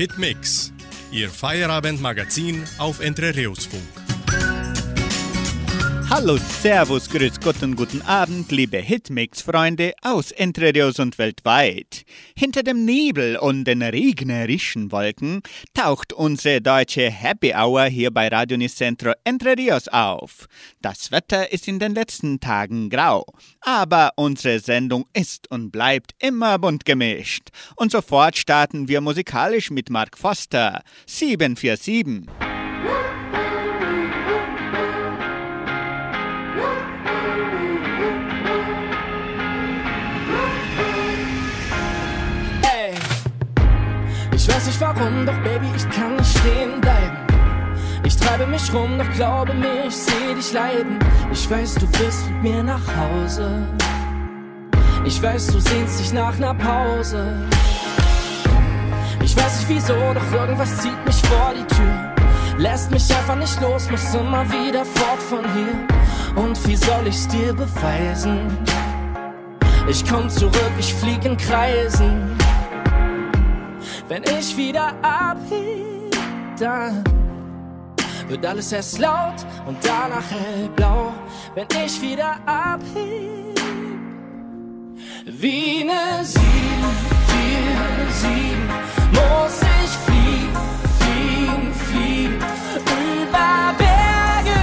Hitmix, Ihr Feierabendmagazin auf Entre Funk. Hallo, Servus, Grüß Gott und guten Abend, liebe Hitmix-Freunde aus Entre Rios und weltweit. Hinter dem Nebel und den regnerischen Wolken taucht unsere deutsche Happy Hour hier bei Radio Nicentro Entre Rios auf. Das Wetter ist in den letzten Tagen grau, aber unsere Sendung ist und bleibt immer bunt gemischt. Und sofort starten wir musikalisch mit Mark Foster, 747. weiß nicht warum, doch Baby, ich kann nicht stehen bleiben. Ich treibe mich rum, doch glaube mir, ich seh dich leiden. Ich weiß, du willst mit mir nach Hause. Ich weiß, du sehnst dich nach ner Pause. Ich weiß nicht wieso, doch irgendwas zieht mich vor die Tür. Lässt mich einfach nicht los, muss immer wieder fort von hier. Und wie soll ich's dir beweisen? Ich komm zurück, ich flieg in Kreisen. Wenn ich wieder abheb, dann wird alles erst laut und danach hellblau. Wenn ich wieder abheb, wie ne 747 muss ich fliegen, fliegen, fliegen. Über Berge,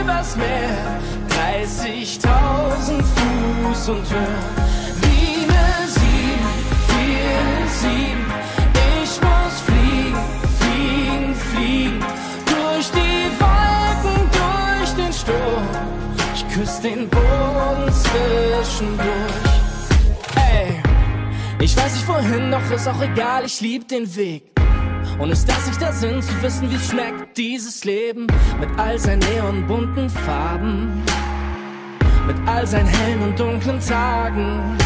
übers Meer, 30.000 Fuß und höher. Ich küsse den Boden zwischendurch. Ey, ich weiß nicht wohin, doch ist auch egal, ich lieb den Weg. Und ist das nicht der Sinn, zu wissen, wie schmeckt, dieses Leben? Mit all seinen neonbunten Farben. Mit all seinen hellen und dunklen Tagen.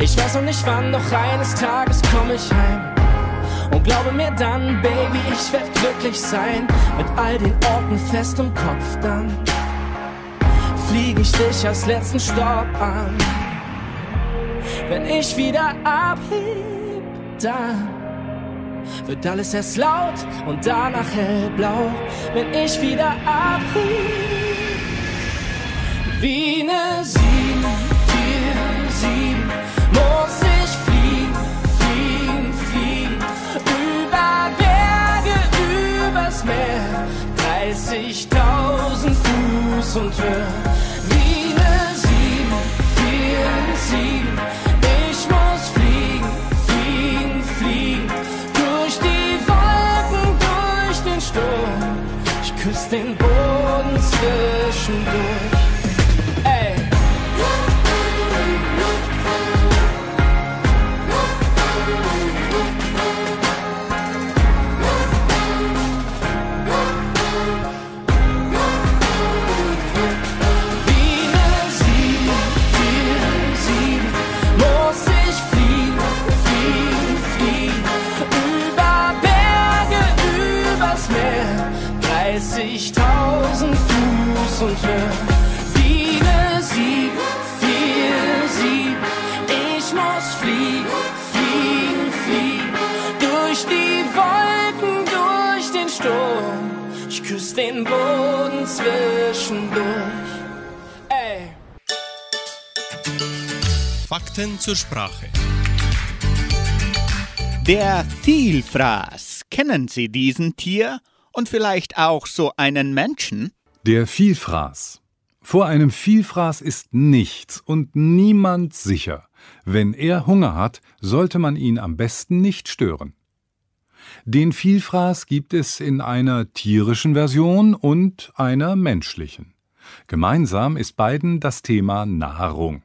Ich weiß noch nicht wann, doch eines Tages komm ich heim. Und glaube mir dann, Baby, ich werd glücklich sein. Mit all den Orten fest im Kopf dann. Flieg ich dich als letzten Stopp an. Wenn ich wieder abheb, dann wird alles erst laut und danach hellblau. Wenn ich wieder abheb, wie ne 747 muss ich fliegen, fliegen, fliegen. Über Berge, übers Meer, 30.000 Fuß und höher. 747, ich muss fliegen, fliegen, fliegen. Durch die Wolken, durch den Sturm. Ich küsse den Boden zwischendurch. Den Boden zwischendurch. Ey. Fakten zur Sprache. Der Vielfraß. Kennen Sie diesen Tier? Und vielleicht auch so einen Menschen? Der Vielfraß. Vor einem Vielfraß ist nichts und niemand sicher. Wenn er Hunger hat, sollte man ihn am besten nicht stören. Den Vielfraß gibt es in einer tierischen Version und einer menschlichen. Gemeinsam ist beiden das Thema Nahrung.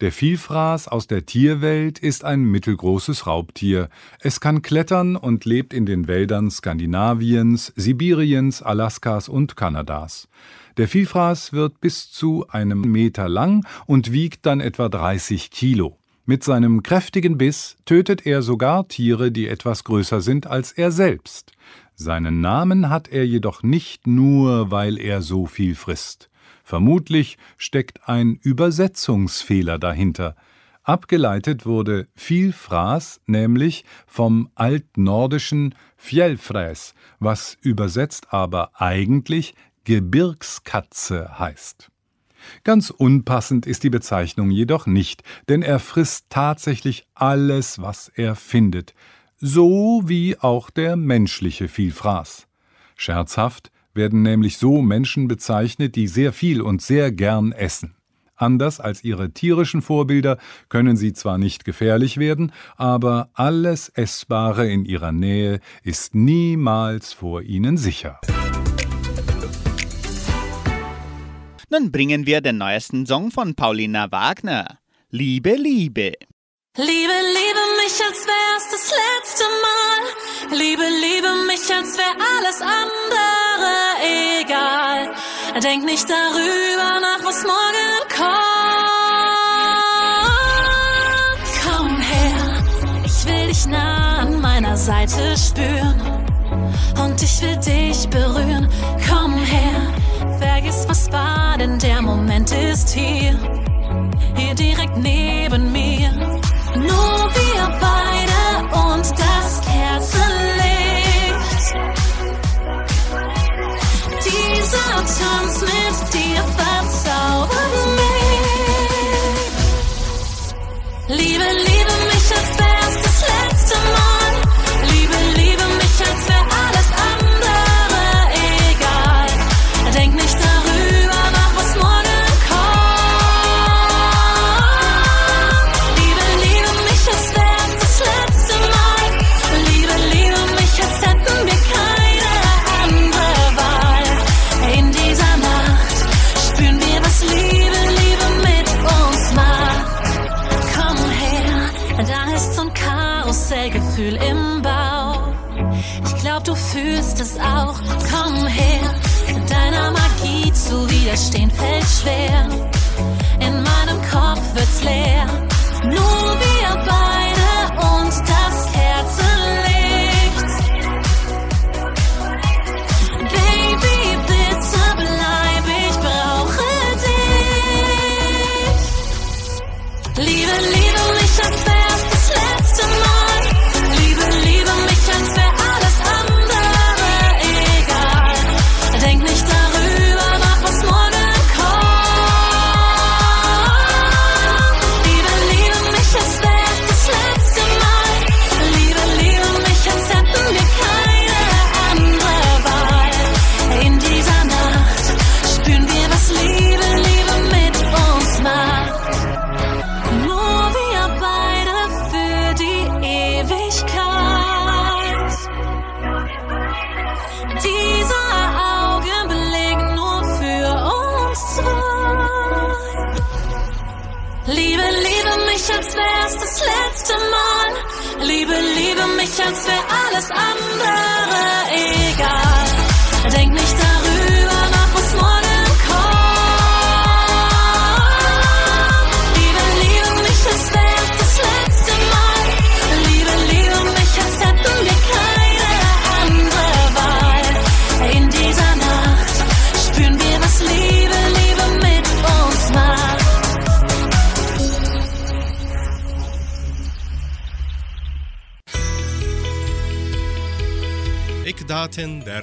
Der Vielfraß aus der Tierwelt ist ein mittelgroßes Raubtier. Es kann klettern und lebt in den Wäldern Skandinaviens, Sibiriens, Alaskas und Kanadas. Der Vielfraß wird bis zu einem Meter lang und wiegt dann etwa 30 Kilo. Mit seinem kräftigen Biss tötet er sogar Tiere, die etwas größer sind als er selbst. Seinen Namen hat er jedoch nicht nur, weil er so viel frisst. Vermutlich steckt ein Übersetzungsfehler dahinter. Abgeleitet wurde Vielfraß nämlich vom altnordischen Fjellfräs, was übersetzt aber eigentlich Gebirgskatze heißt. Ganz unpassend ist die Bezeichnung jedoch nicht, denn er frisst tatsächlich alles, was er findet, so wie auch der menschliche Vielfraß. Scherzhaft werden nämlich so Menschen bezeichnet, die sehr viel und sehr gern essen. Anders als ihre tierischen Vorbilder können sie zwar nicht gefährlich werden, aber alles Essbare in ihrer Nähe ist niemals vor ihnen sicher. Nun bringen wir den neuesten Song von Paulina Wagner. Liebe, Liebe. Liebe, liebe mich, als wär's das letzte Mal. Liebe, liebe mich, als wär alles andere egal. Denk nicht darüber nach, was morgen kommt. Komm her, ich will dich nah an meiner Seite spüren. Und ich will dich berühren. Komm was war, denn der Moment ist hier. Hier direkt neben mir. Nur wir beide und das Kerzenlicht. Dieser Tanz mit dir verzaubert mich. Liebe, liebe widerstehen fällt schwer.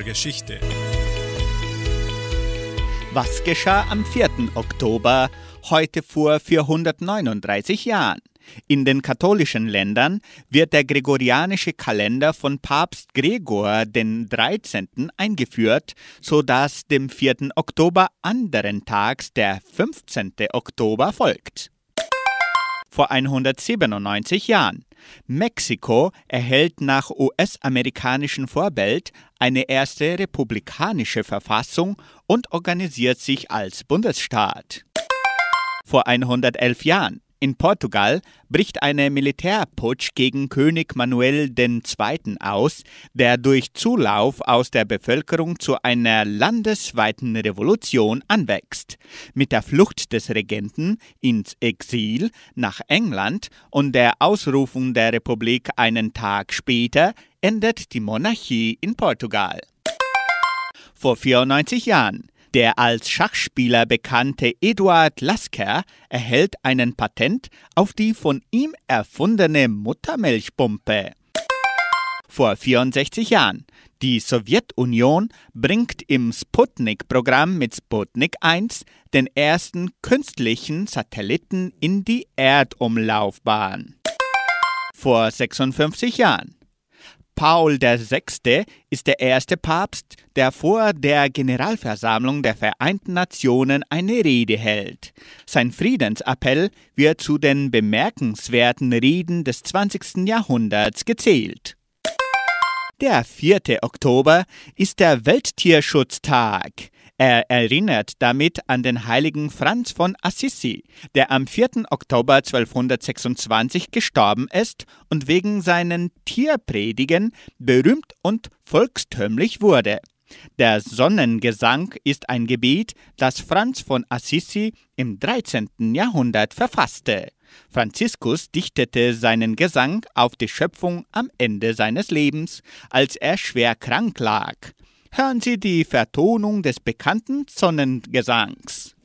Geschichte. Was geschah am 4. Oktober, heute vor 439 Jahren? In den katholischen Ländern wird der gregorianische Kalender von Papst Gregor den 13. eingeführt, sodass dem 4. Oktober anderen Tags der 15. Oktober folgt. Vor 197 Jahren. Mexiko erhält nach US-amerikanischem Vorbild eine erste republikanische Verfassung und organisiert sich als Bundesstaat. Vor 111 Jahren. In Portugal bricht eine Militärputsch gegen König Manuel II. aus, der durch Zulauf aus der Bevölkerung zu einer landesweiten Revolution anwächst. Mit der Flucht des Regenten ins Exil nach England und der Ausrufung der Republik einen Tag später endet die Monarchie in Portugal. Vor 94 Jahren. Der als Schachspieler bekannte Eduard Lasker erhält einen Patent auf die von ihm erfundene Muttermilchpumpe. Vor 64 Jahren. Die Sowjetunion bringt im Sputnik-Programm mit Sputnik 1 den ersten künstlichen Satelliten in die Erdumlaufbahn. Vor 56 Jahren. Paul VI. ist der erste Papst, der vor der Generalversammlung der Vereinten Nationen eine Rede hält. Sein Friedensappell wird zu den bemerkenswerten Reden des 20. Jahrhunderts gezählt. Der 4. Oktober ist der Welttierschutztag. Er erinnert damit an den heiligen Franz von Assisi, der am 4. Oktober 1226 gestorben ist und wegen seinen Tierpredigen berühmt und volkstümlich wurde. Der Sonnengesang ist ein Gebet, das Franz von Assisi im 13. Jahrhundert verfasste. Franziskus dichtete seinen Gesang auf die Schöpfung am Ende seines Lebens, als er schwer krank lag. Hören Sie die Vertonung des bekannten Sonnengesangs.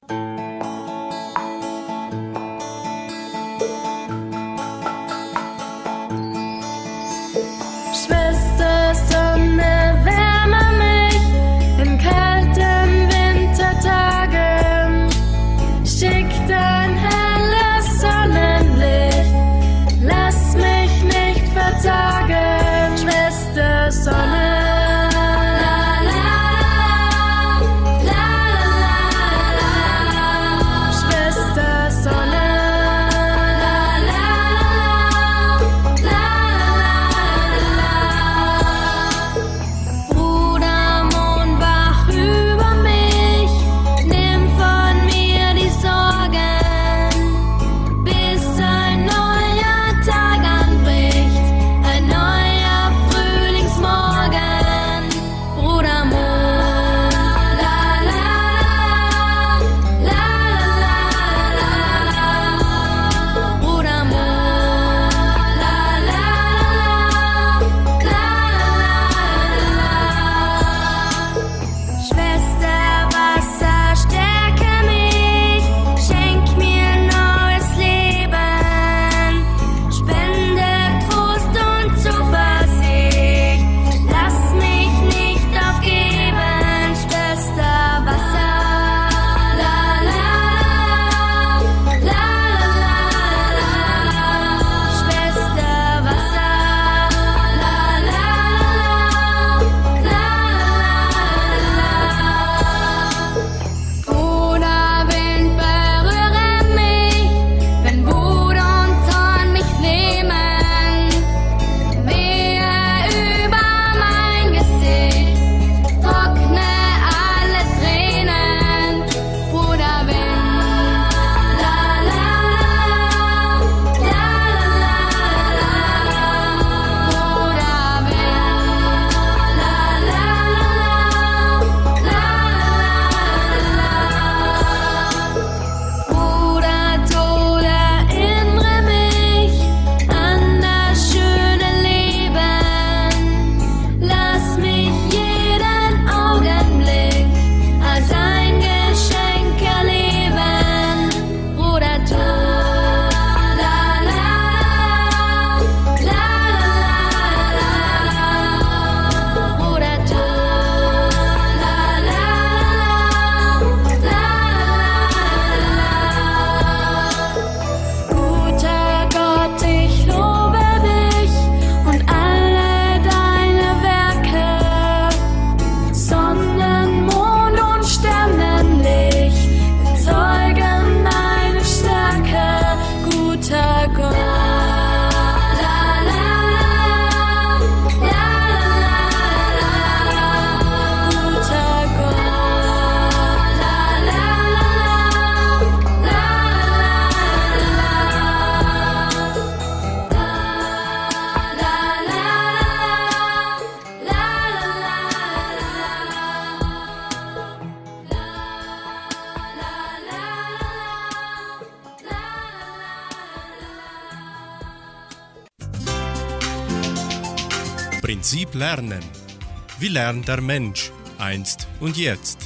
Der Mensch einst und jetzt?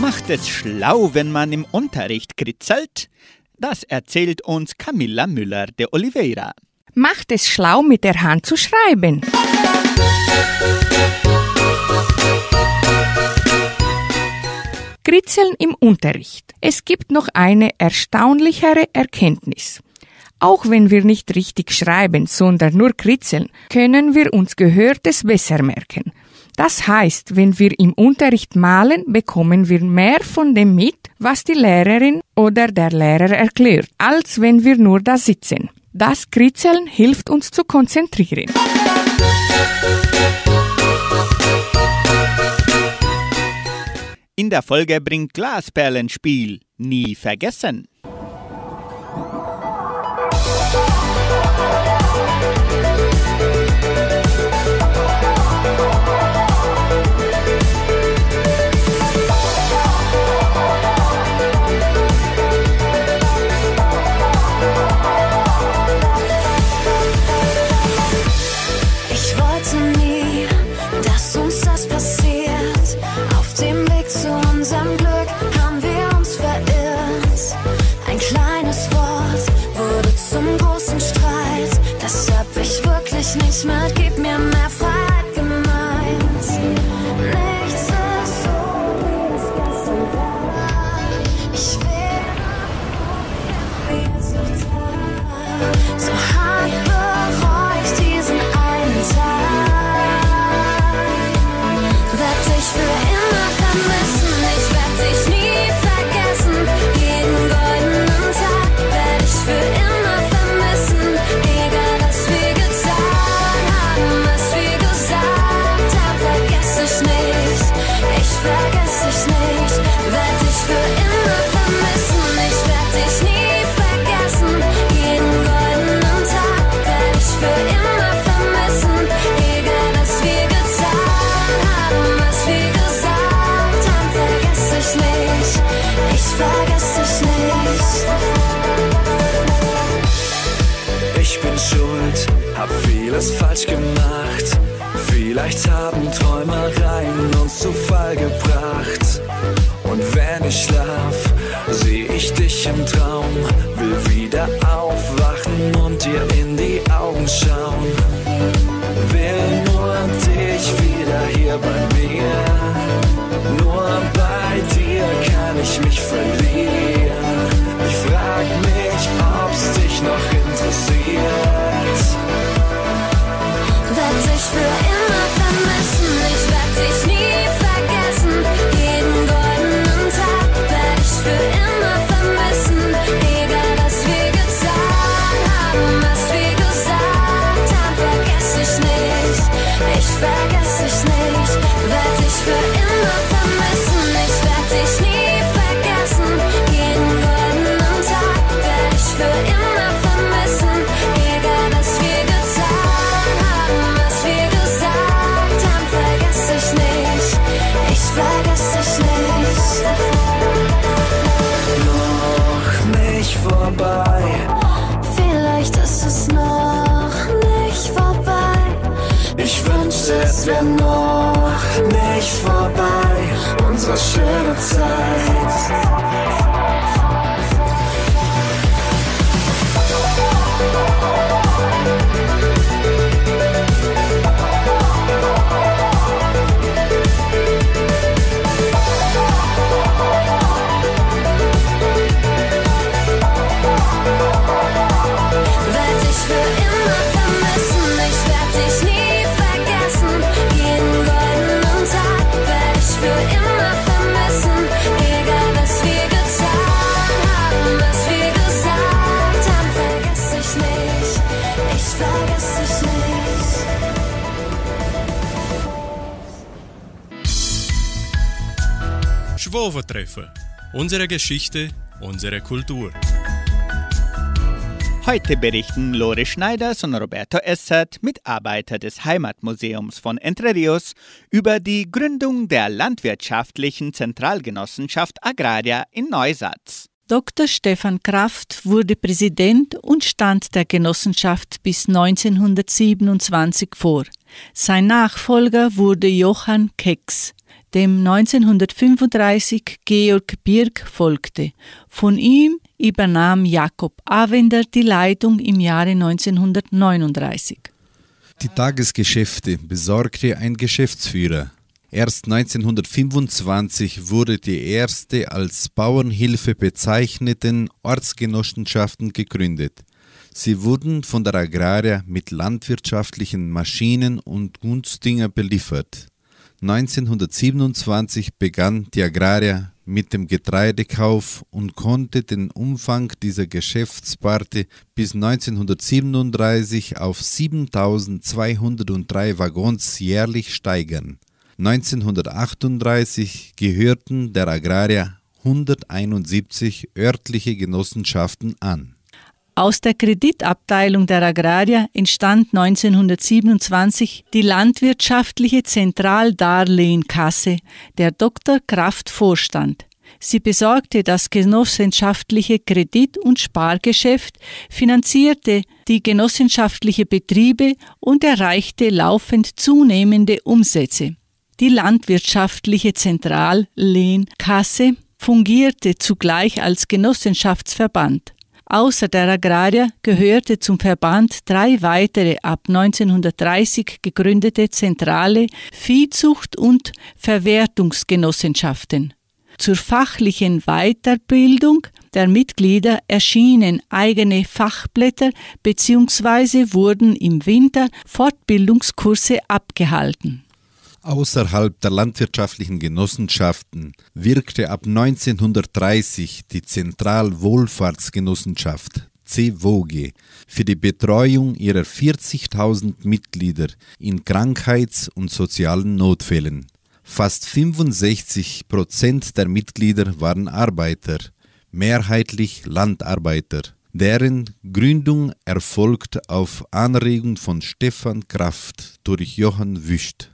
Macht es schlau, wenn man im Unterricht kritzelt? Das erzählt uns Camilla Müller de Oliveira. Macht es schlau, mit der Hand zu schreiben. Kritzeln im Unterricht. Es gibt noch eine erstaunlichere Erkenntnis. Auch wenn wir nicht richtig schreiben, sondern nur kritzeln, können wir uns Gehörtes besser merken. Das heißt, wenn wir im Unterricht malen, bekommen wir mehr von dem mit, was die Lehrerin oder der Lehrer erklärt, als wenn wir nur da sitzen. Das Kritzeln hilft uns zu konzentrieren. In der Folge bringt Glasperlenspiel. Nie vergessen. Vieles falsch gemacht. Vielleicht haben Träumereien uns zu Fall gebracht. Und wenn ich schlaf, seh ich dich im Traum. Will wieder aufwachen und dir in die Augen schauen. Will nur dich wieder hier bei mir. Unsere schöne Zeit. Schwovertreffen. Unsere Geschichte, unsere Kultur. Heute berichten Lore Schneiders und Roberto Essert, Mitarbeiter des Heimatmuseums von Entre Rios, über die Gründung der landwirtschaftlichen Zentralgenossenschaft Agraria in Neusatz. Dr. Stefan Kraft wurde Präsident und stand der Genossenschaft bis 1927 vor. Sein Nachfolger wurde Johann Kecks. Dem 1935 Georg Birk folgte. Von ihm übernahm Jakob Avender die Leitung im Jahre 1939. Die Tagesgeschäfte besorgte ein Geschäftsführer. Erst 1925 wurde die erste als Bauernhilfe bezeichneten Ortsgenossenschaften gegründet. Sie wurden von der Agraria mit landwirtschaftlichen Maschinen und Gunstdinger beliefert. 1927 begann die Agraria mit dem Getreidekauf und konnte den Umfang dieser Geschäftsparte bis 1937 auf 7203 Waggons jährlich steigern. 1938 gehörten der Agraria 171 örtliche Genossenschaften an. Aus der Kreditabteilung der Agraria entstand 1927 die Landwirtschaftliche Zentraldarlehenkasse, der Dr. Kraft vorstand. Sie besorgte das genossenschaftliche Kredit- und Spargeschäft, finanzierte die genossenschaftliche Betriebe und erreichte laufend zunehmende Umsätze. Die landwirtschaftliche Zentrallehnkasse fungierte zugleich als Genossenschaftsverband. Außer der Agraria gehörte zum Verband drei weitere ab 1930 gegründete zentrale Viehzucht- und Verwertungsgenossenschaften. Zur fachlichen Weiterbildung der Mitglieder erschienen eigene Fachblätter bzw. wurden im Winter Fortbildungskurse abgehalten. Außerhalb der landwirtschaftlichen Genossenschaften wirkte ab 1930 die Zentralwohlfahrtsgenossenschaft CWOGE für die Betreuung ihrer 40.000 Mitglieder in Krankheits- und sozialen Notfällen. Fast 65 Prozent der Mitglieder waren Arbeiter, mehrheitlich Landarbeiter. Deren Gründung erfolgt auf Anregung von Stefan Kraft durch Johann Wüst.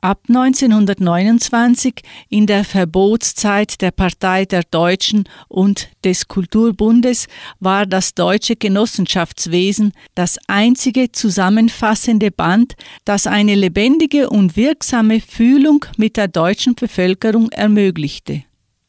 Ab 1929, in der Verbotszeit der Partei der Deutschen und des Kulturbundes, war das deutsche Genossenschaftswesen das einzige zusammenfassende Band, das eine lebendige und wirksame Fühlung mit der deutschen Bevölkerung ermöglichte.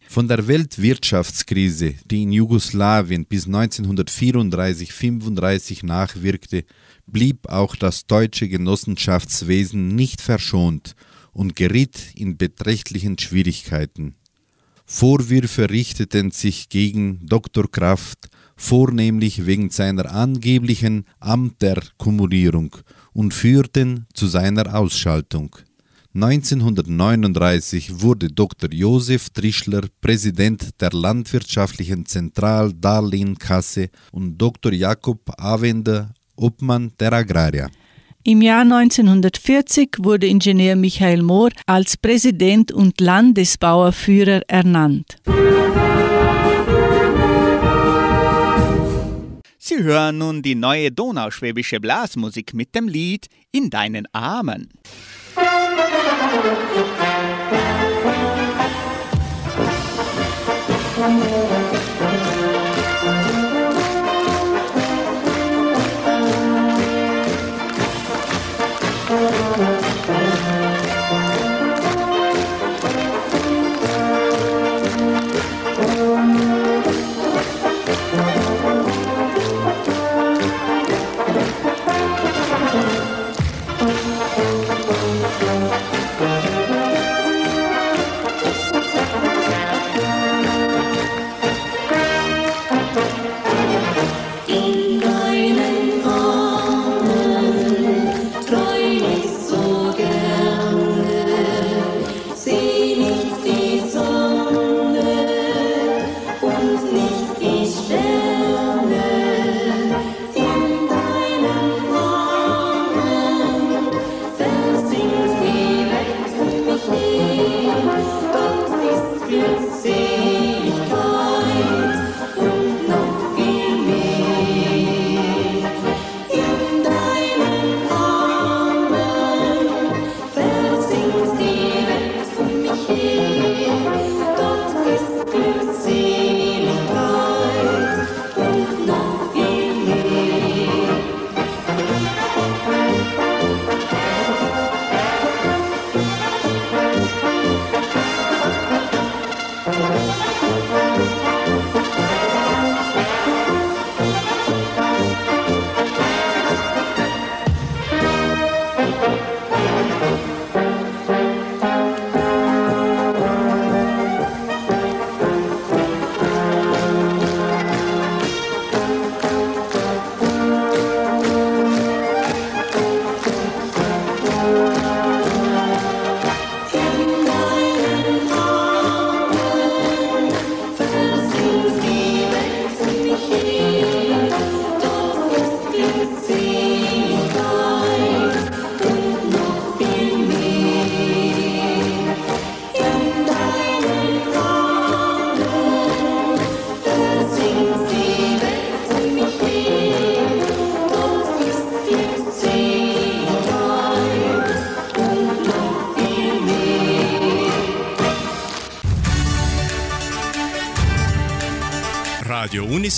Von der Weltwirtschaftskrise, die in Jugoslawien bis 1934-35 nachwirkte, blieb auch das deutsche Genossenschaftswesen nicht verschont und geriet in beträchtlichen Schwierigkeiten. Vorwürfe richteten sich gegen Dr. Kraft, vornehmlich wegen seiner angeblichen Amterkumulierung und führten zu seiner Ausschaltung. 1939 wurde Dr. Josef Trischler Präsident der Landwirtschaftlichen Zentraldarlehenkasse und Dr. Jakob Avender Obmann der Agraria. Im Jahr 1940 wurde Ingenieur Michael Mohr als Präsident und Landesbauerführer ernannt. Sie hören nun die neue donauschwäbische Blasmusik mit dem Lied In deinen Armen. Musik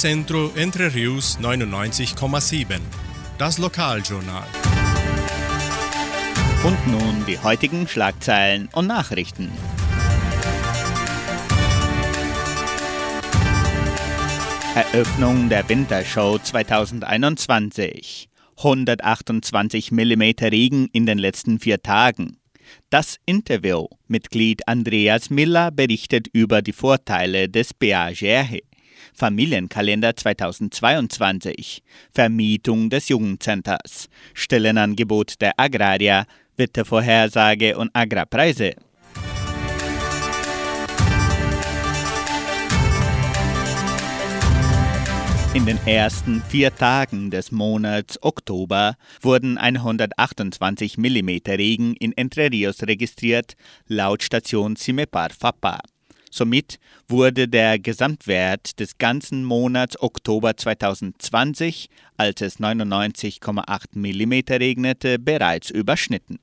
Unicentro Entre Rius 99,7. Das Lokaljournal. Und nun die heutigen Schlagzeilen und Nachrichten. Eröffnung der Wintershow 2021. 128 mm Regen in den letzten vier Tagen. Das Interview. Mitglied Andreas Miller berichtet über die Vorteile des BAGR. Familienkalender 2022. Vermietung des Jugendcenters. Stellenangebot der Agrarier. Wettervorhersage und Agrarpreise. In den ersten vier Tagen des Monats Oktober wurden 128 mm Regen in Entre Rios registriert, laut Station Cimepar Fapa. Somit wurde der Gesamtwert des ganzen Monats Oktober 2020, als es 99,8 mm regnete, bereits überschnitten.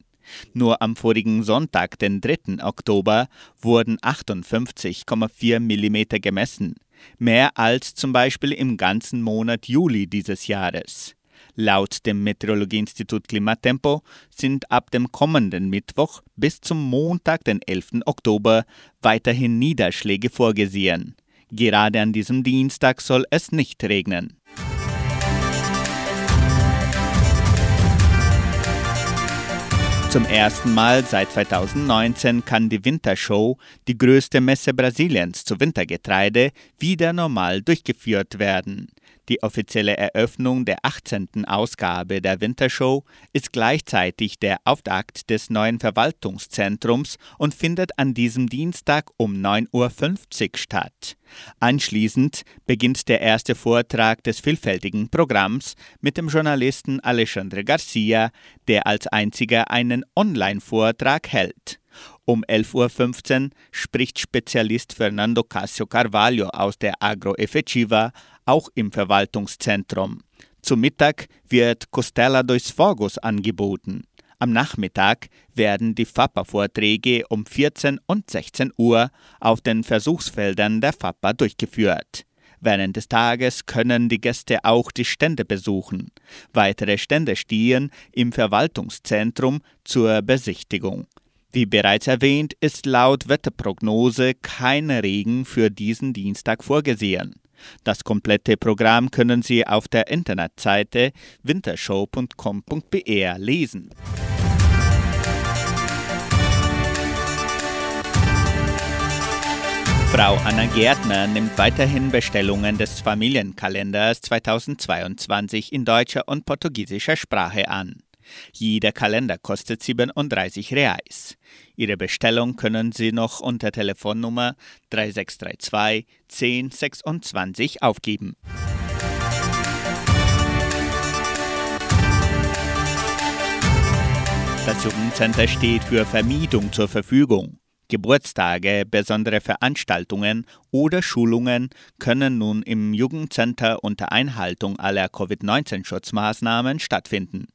Nur am vorigen Sonntag, den 3. Oktober, wurden 58,4 mm gemessen mehr als zum Beispiel im ganzen Monat Juli dieses Jahres. Laut dem Meteorologieinstitut Klimatempo sind ab dem kommenden Mittwoch bis zum Montag, den 11. Oktober, weiterhin Niederschläge vorgesehen. Gerade an diesem Dienstag soll es nicht regnen. Zum ersten Mal seit 2019 kann die Wintershow, die größte Messe Brasiliens zu Wintergetreide, wieder normal durchgeführt werden. Die offizielle Eröffnung der 18. Ausgabe der Wintershow ist gleichzeitig der Auftakt des neuen Verwaltungszentrums und findet an diesem Dienstag um 9.50 Uhr statt. Anschließend beginnt der erste Vortrag des vielfältigen Programms mit dem Journalisten Alexandre Garcia, der als einziger einen Online-Vortrag hält. Um 11.15 Uhr spricht Spezialist Fernando Casio Carvalho aus der Agroeffettiva auch im Verwaltungszentrum. Zum Mittag wird Costella dos Fogos angeboten. Am Nachmittag werden die FAPA-Vorträge um 14 und 16 Uhr auf den Versuchsfeldern der FAPA durchgeführt. Während des Tages können die Gäste auch die Stände besuchen. Weitere Stände stehen im Verwaltungszentrum zur Besichtigung. Wie bereits erwähnt, ist laut Wetterprognose kein Regen für diesen Dienstag vorgesehen. Das komplette Programm können Sie auf der Internetseite wintershow.com.br lesen. Frau Anna Gärtner nimmt weiterhin Bestellungen des Familienkalenders 2022 in deutscher und portugiesischer Sprache an. Jeder Kalender kostet 37 Reais. Ihre Bestellung können Sie noch unter Telefonnummer 3632 1026 aufgeben. Das Jugendcenter steht für Vermietung zur Verfügung. Geburtstage, besondere Veranstaltungen oder Schulungen können nun im Jugendcenter unter Einhaltung aller Covid-19-Schutzmaßnahmen stattfinden.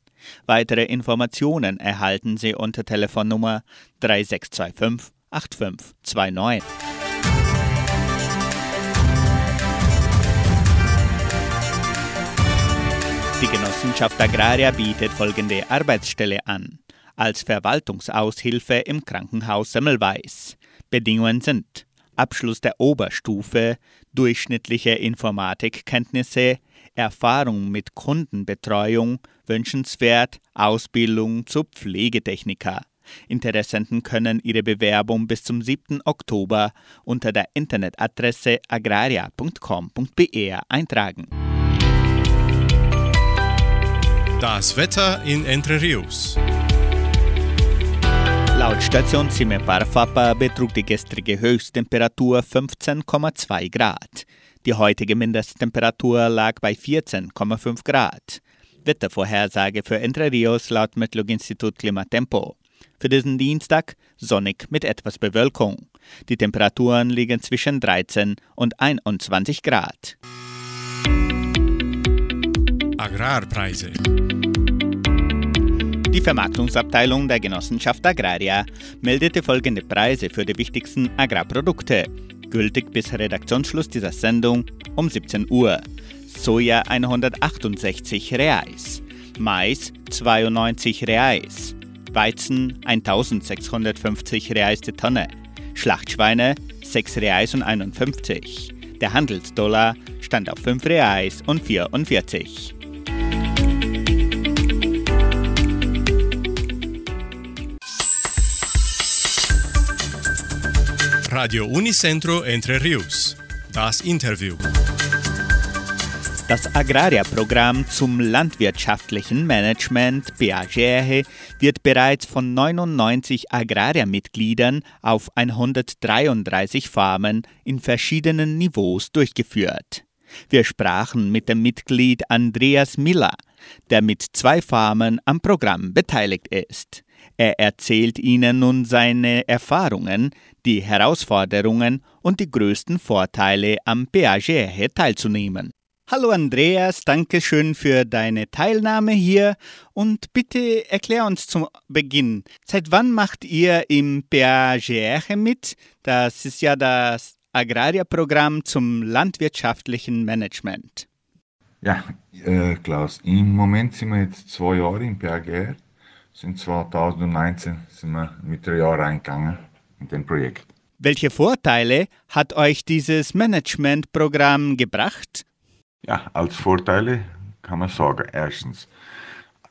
Weitere Informationen erhalten Sie unter Telefonnummer 3625 8529. Die Genossenschaft Agraria bietet folgende Arbeitsstelle an. Als Verwaltungsaushilfe im Krankenhaus Semmelweis. Bedingungen sind Abschluss der Oberstufe, durchschnittliche Informatikkenntnisse, Erfahrung mit Kundenbetreuung, wünschenswert Ausbildung zur Pflegetechniker. Interessenten können ihre Bewerbung bis zum 7. Oktober unter der Internetadresse agraria.com.br eintragen. Das Wetter in Entre Rios. Laut Station Cimepar Fapa betrug die gestrige Höchsttemperatur 15,2 Grad. Die heutige Mindesttemperatur lag bei 14,5 Grad. Wettervorhersage für Entre Rios laut Metlog-Institut Klimatempo. Für diesen Dienstag sonnig mit etwas Bewölkung. Die Temperaturen liegen zwischen 13 und 21 Grad. Agrarpreise. Die Vermarktungsabteilung der Genossenschaft Agraria meldete folgende Preise für die wichtigsten Agrarprodukte. Gültig bis Redaktionsschluss dieser Sendung um 17 Uhr. Soja 168 Reais, Mais 92 Reais, Weizen 1650 Reais die Tonne, Schlachtschweine 6 Reais und 51. Der Handelsdollar stand auf 5 Reais und 44. Radio Unicentro Entre Rius. Das Interview. Das Agraria-Programm zum landwirtschaftlichen Management BAGR wird bereits von 99 Agraria-Mitgliedern auf 133 Farmen in verschiedenen Niveaus durchgeführt. Wir sprachen mit dem Mitglied Andreas Miller, der mit zwei Farmen am Programm beteiligt ist. Er erzählt Ihnen nun seine Erfahrungen, die Herausforderungen und die größten Vorteile am BAGR teilzunehmen. Hallo Andreas, danke schön für deine Teilnahme hier und bitte erklär uns zum Beginn, seit wann macht ihr im BAGR mit? Das ist ja das Agrarierprogramm zum landwirtschaftlichen Management. Ja, äh, Klaus, im Moment sind wir jetzt zwei Jahre im PAGR. Sind 2019 sind wir mit drei Jahren reingegangen in den Projekt. Welche Vorteile hat euch dieses Managementprogramm gebracht? Ja, als Vorteile kann man sagen, erstens,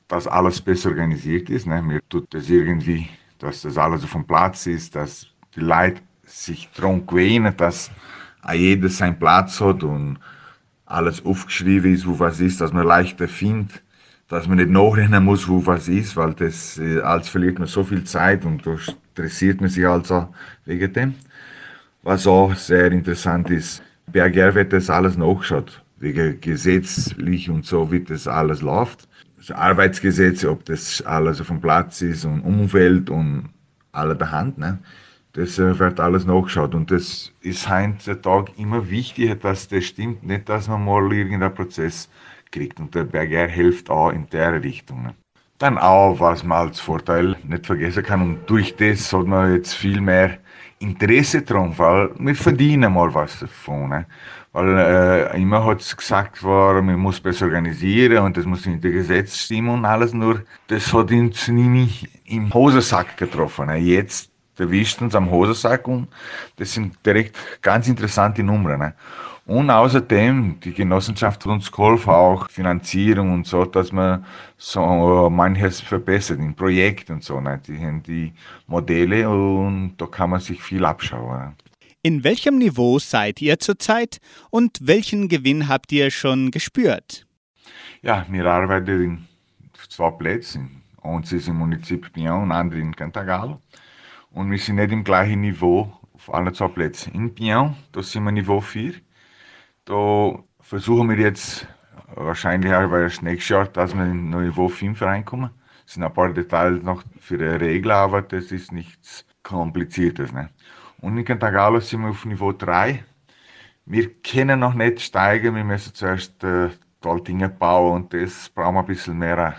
dass alles besser organisiert ist. Ne? Mir tut das irgendwie, dass das alles auf dem Platz ist, dass die Leute sich darum gewöhnen, dass jeder seinen Platz hat und alles aufgeschrieben ist, wo was ist, dass man leichter findet, dass man nicht nachrennen muss, wo was ist, weil das äh, als verliert man so viel Zeit und da interessiert man sich also wegen dem. Was auch sehr interessant ist, BRG wird das alles nachgeschaut, wegen gesetzlich und so, wie das alles läuft. Also Arbeitsgesetze, ob das alles auf dem Platz ist und Umwelt und alle der Hand. Ne? Das äh, wird alles nachgeschaut und das ist heutzutage immer wichtiger, dass das stimmt, nicht, dass man mal irgendeinen Prozess kriegt und der BRG hilft auch in der Richtung. Ne? Dann auch, was man als Vorteil nicht vergessen kann und durch das hat man jetzt viel mehr Interesse dran, weil wir verdienen mal was davon. Ne? Weil äh, immer hat es gesagt worden, man muss besser organisieren und das muss in der Gesetz stimmen und alles, nur das hat uns nämlich im Hosensack getroffen. Ne? Jetzt erwischt uns am Hosensack und das sind direkt ganz interessante Nummern. Und außerdem, die Genossenschaft hat uns geholfen, auch Finanzierung und so, dass man so manches verbessert im Projekt und so. Ne? Die haben die Modelle und da kann man sich viel abschauen. In welchem Niveau seid ihr zurzeit und welchen Gewinn habt ihr schon gespürt? Ja, wir arbeiten in zwei Plätzen. Uns ist im Munizip Pion und andere in Cantagalo. Und wir sind nicht im gleichen Niveau auf allen zwei Plätzen. In Pion, da sind wir Niveau 4. Da versuchen wir jetzt wahrscheinlich auch weil das nächste dass wir in Niveau 5 reinkommen. Es sind ein paar Details noch für die Regler, aber das ist nichts Kompliziertes. Ne? Und in Cantagalo sind wir auf Niveau 3. Wir können noch nicht steigen, wir müssen zuerst äh, Dinge bauen und das brauchen wir ein bisschen mehr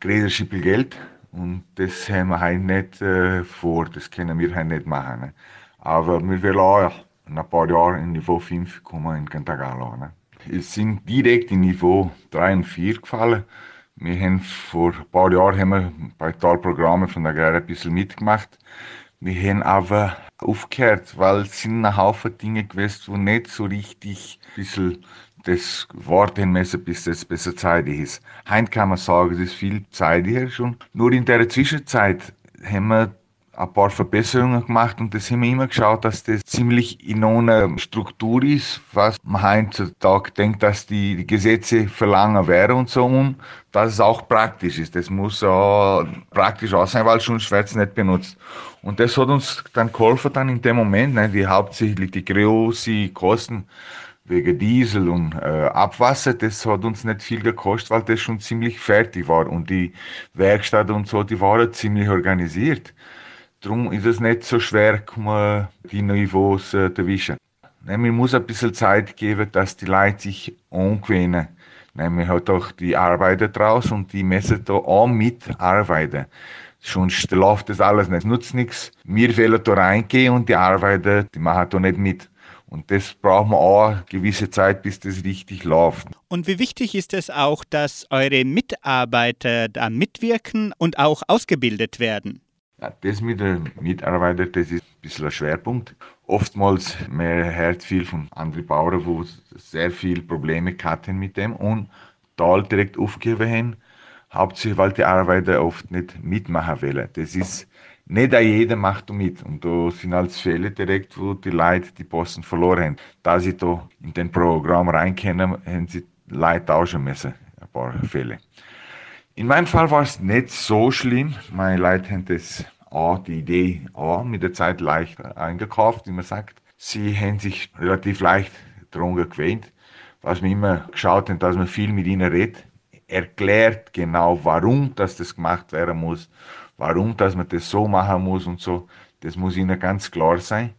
ein Schippel Geld. Und das haben wir halt nicht äh, vor, das können wir halt nicht machen. Ne? Aber wir wollen auch paar Jahren in Niveau 5 kommen in Cantagalo. Ne? Wir sind direkt in Niveau 3 und 4 gefallen. Wir haben vor ein paar Jahren haben wir bei Talprogrammen von der Gare ein bisschen mitgemacht. Wir haben aber aufgehört, weil es sind ein Haufen Dinge gewesen, wo nicht so richtig ein bisschen das Wort hinmessen, bis das besser zeitig ist. Heute kann man sagen, es ist viel zeitiger schon. Nur in der Zwischenzeit haben wir ein paar Verbesserungen gemacht und das haben wir immer geschaut, dass das ziemlich in einer Struktur ist, was man heutzutage denkt, dass die, die Gesetze verlangen wäre und so und dass es auch praktisch ist. Das muss auch praktisch auch sein, weil wird es nicht benutzt. Und das hat uns dann geholfen dann in dem Moment, ne, die hauptsächlich die großen Kosten wegen Diesel und äh, Abwasser, das hat uns nicht viel gekostet, weil das schon ziemlich fertig war und die Werkstatt und so, die waren ziemlich organisiert. Darum ist es nicht so schwer, die Niveaus äh, zu erwischen. Man muss ein bisschen Zeit geben, dass die Leute sich angewöhnen. Ne, man hat auch die Arbeiter draus und die müssen da auch mitarbeiten. Sonst läuft das alles nicht. Es nutzt nichts. Wir wollen da reingehen und die Arbeiter, die machen da nicht mit. Und das brauchen wir auch eine gewisse Zeit, bis das richtig läuft. Und wie wichtig ist es auch, dass eure Mitarbeiter da mitwirken und auch ausgebildet werden? Ja, das mit den Mitarbeitern, das ist ein bisschen ein Schwerpunkt. Oftmals, man hört viel von anderen Bauern, wo sehr viele Probleme hatten mit dem und da direkt aufgegeben haben. Hauptsächlich, weil die Arbeiter oft nicht mitmachen wollen. Das ist, nicht jeder macht mit. Und da sind halt Fälle direkt, wo die Leute die Posten verloren haben. Da sie da in den Programm reinkennen, haben sie Leute tauschen müssen. Ein paar Fälle. In meinem Fall war es nicht so schlimm. Meine Leute haben das auch, die Idee auch mit der Zeit leicht eingekauft, wie man sagt. Sie haben sich relativ leicht drunter gewöhnt. Was wir immer geschaut haben, dass man viel mit ihnen redet, erklärt genau, warum dass das gemacht werden muss, warum dass man das so machen muss und so. Das muss ihnen ganz klar sein.